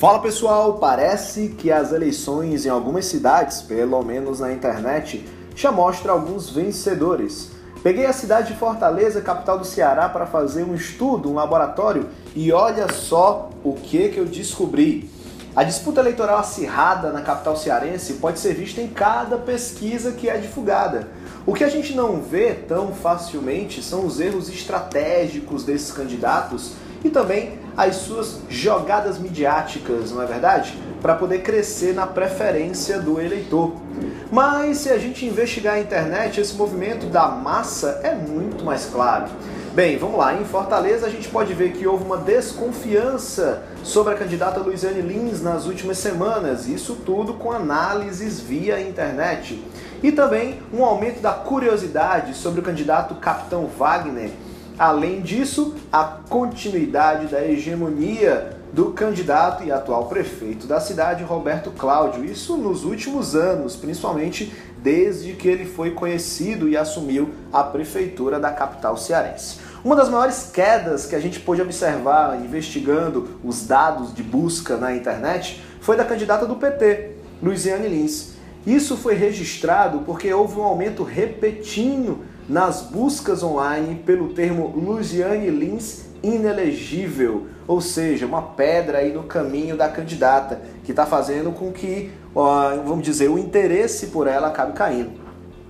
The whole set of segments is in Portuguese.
Fala pessoal, parece que as eleições em algumas cidades, pelo menos na internet, já mostram alguns vencedores. Peguei a cidade de Fortaleza, capital do Ceará, para fazer um estudo, um laboratório, e olha só o que, que eu descobri. A disputa eleitoral acirrada na capital cearense pode ser vista em cada pesquisa que é divulgada. O que a gente não vê tão facilmente são os erros estratégicos desses candidatos e também as suas jogadas midiáticas, não é verdade? Para poder crescer na preferência do eleitor. Mas se a gente investigar a internet, esse movimento da massa é muito mais claro. Bem, vamos lá. Em Fortaleza, a gente pode ver que houve uma desconfiança sobre a candidata Luiziane Lins nas últimas semanas. Isso tudo com análises via internet. E também um aumento da curiosidade sobre o candidato Capitão Wagner Além disso, a continuidade da hegemonia do candidato e atual prefeito da cidade, Roberto Cláudio. Isso nos últimos anos, principalmente desde que ele foi conhecido e assumiu a prefeitura da capital cearense. Uma das maiores quedas que a gente pôde observar investigando os dados de busca na internet foi da candidata do PT, Luiziane Lins. Isso foi registrado porque houve um aumento repentino nas buscas online pelo termo Luciane Lins inelegível, ou seja, uma pedra aí no caminho da candidata, que está fazendo com que, vamos dizer, o interesse por ela acabe caindo.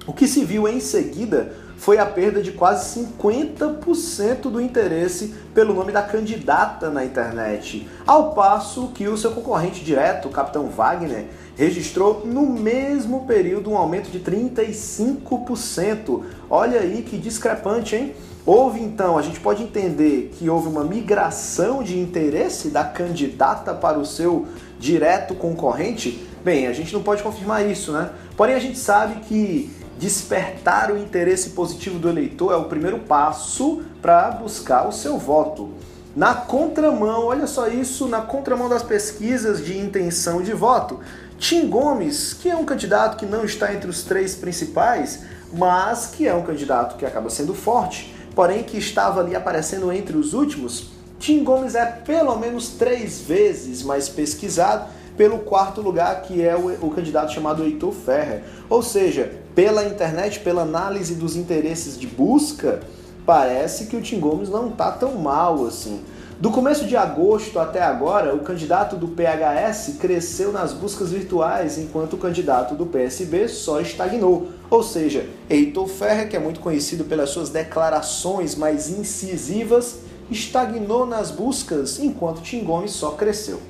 O que se viu em seguida foi a perda de quase 50% do interesse pelo nome da candidata na internet, ao passo que o seu concorrente direto, o Capitão Wagner, registrou no mesmo período um aumento de 35%. Olha aí que discrepante, hein? Houve então, a gente pode entender que houve uma migração de interesse da candidata para o seu direto concorrente? Bem, a gente não pode confirmar isso, né? Porém, a gente sabe que despertar o interesse positivo do eleitor é o primeiro passo para buscar o seu voto. Na contramão, olha só isso, na contramão das pesquisas de intenção de voto, Tim Gomes, que é um candidato que não está entre os três principais, mas que é um candidato que acaba sendo forte, porém que estava ali aparecendo entre os últimos, Tim Gomes é pelo menos três vezes mais pesquisado pelo quarto lugar, que é o, o candidato chamado Heitor Ferrer. Ou seja, pela internet, pela análise dos interesses de busca, parece que o Tim Gomes não está tão mal assim. Do começo de agosto até agora, o candidato do PHS cresceu nas buscas virtuais, enquanto o candidato do PSB só estagnou. Ou seja, Heitor Ferrer, que é muito conhecido pelas suas declarações mais incisivas, estagnou nas buscas, enquanto Tim Gomes só cresceu.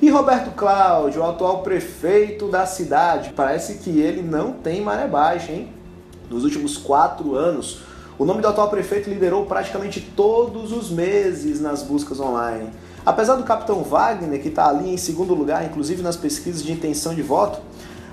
E Roberto Cláudio, o atual prefeito da cidade, parece que ele não tem maré baixa, hein? Nos últimos quatro anos, o nome do atual prefeito liderou praticamente todos os meses nas buscas online. Apesar do capitão Wagner, que está ali em segundo lugar, inclusive nas pesquisas de intenção de voto,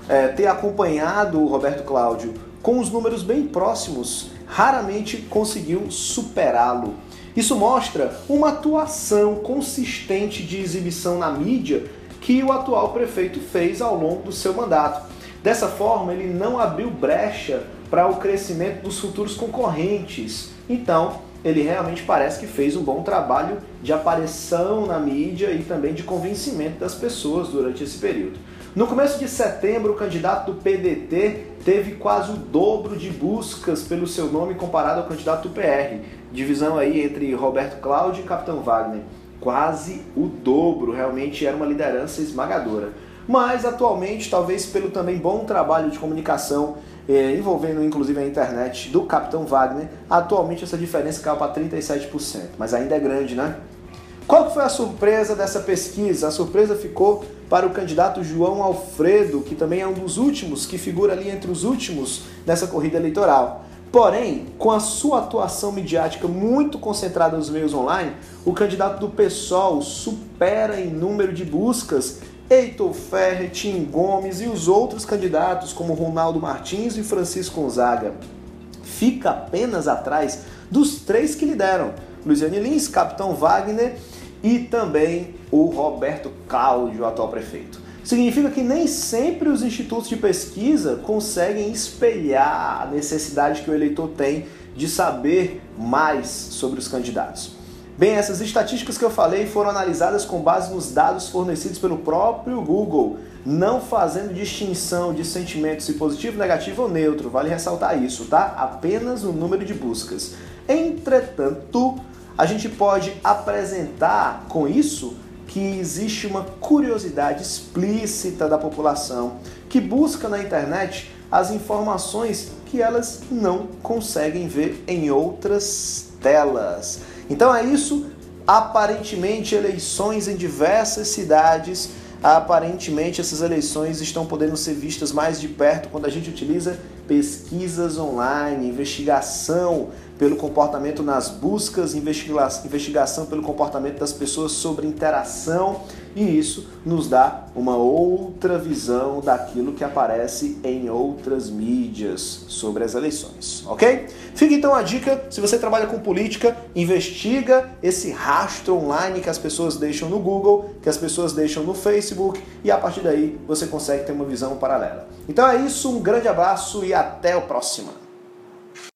é, ter acompanhado o Roberto Cláudio com os números bem próximos, raramente conseguiu superá-lo. Isso mostra uma atuação consistente de exibição na mídia que o atual prefeito fez ao longo do seu mandato. Dessa forma, ele não abriu brecha para o crescimento dos futuros concorrentes. Então, ele realmente parece que fez um bom trabalho de aparição na mídia e também de convencimento das pessoas durante esse período. No começo de setembro, o candidato do PDT teve quase o dobro de buscas pelo seu nome comparado ao candidato do PR. Divisão aí entre Roberto Cláudio e Capitão Wagner. Quase o dobro, realmente era uma liderança esmagadora. Mas atualmente, talvez pelo também bom trabalho de comunicação é, envolvendo inclusive a internet do Capitão Wagner, atualmente essa diferença caiu para 37%, mas ainda é grande, né? Foi a surpresa dessa pesquisa? A surpresa ficou para o candidato João Alfredo, que também é um dos últimos, que figura ali entre os últimos nessa corrida eleitoral. Porém, com a sua atuação midiática muito concentrada nos meios online, o candidato do PSOL supera em número de buscas Heitor Ferre, Tim Gomes e os outros candidatos como Ronaldo Martins e Francisco Gonzaga. Fica apenas atrás dos três que lideram, Luiziane Lins, Capitão Wagner e também o Roberto Cláudio, atual prefeito. Significa que nem sempre os institutos de pesquisa conseguem espelhar a necessidade que o eleitor tem de saber mais sobre os candidatos. Bem, essas estatísticas que eu falei foram analisadas com base nos dados fornecidos pelo próprio Google, não fazendo distinção de sentimentos se positivo, negativo ou neutro, vale ressaltar isso, tá? Apenas o número de buscas. Entretanto, a gente pode apresentar com isso que existe uma curiosidade explícita da população que busca na internet as informações que elas não conseguem ver em outras telas. Então é isso. Aparentemente, eleições em diversas cidades. Aparentemente, essas eleições estão podendo ser vistas mais de perto quando a gente utiliza pesquisas online, investigação pelo comportamento nas buscas, investigação pelo comportamento das pessoas sobre interação, e isso nos dá uma outra visão daquilo que aparece em outras mídias sobre as eleições, ok? Fica então a dica, se você trabalha com política, investiga esse rastro online que as pessoas deixam no Google, que as pessoas deixam no Facebook, e a partir daí você consegue ter uma visão paralela. Então é isso, um grande abraço e até o próximo.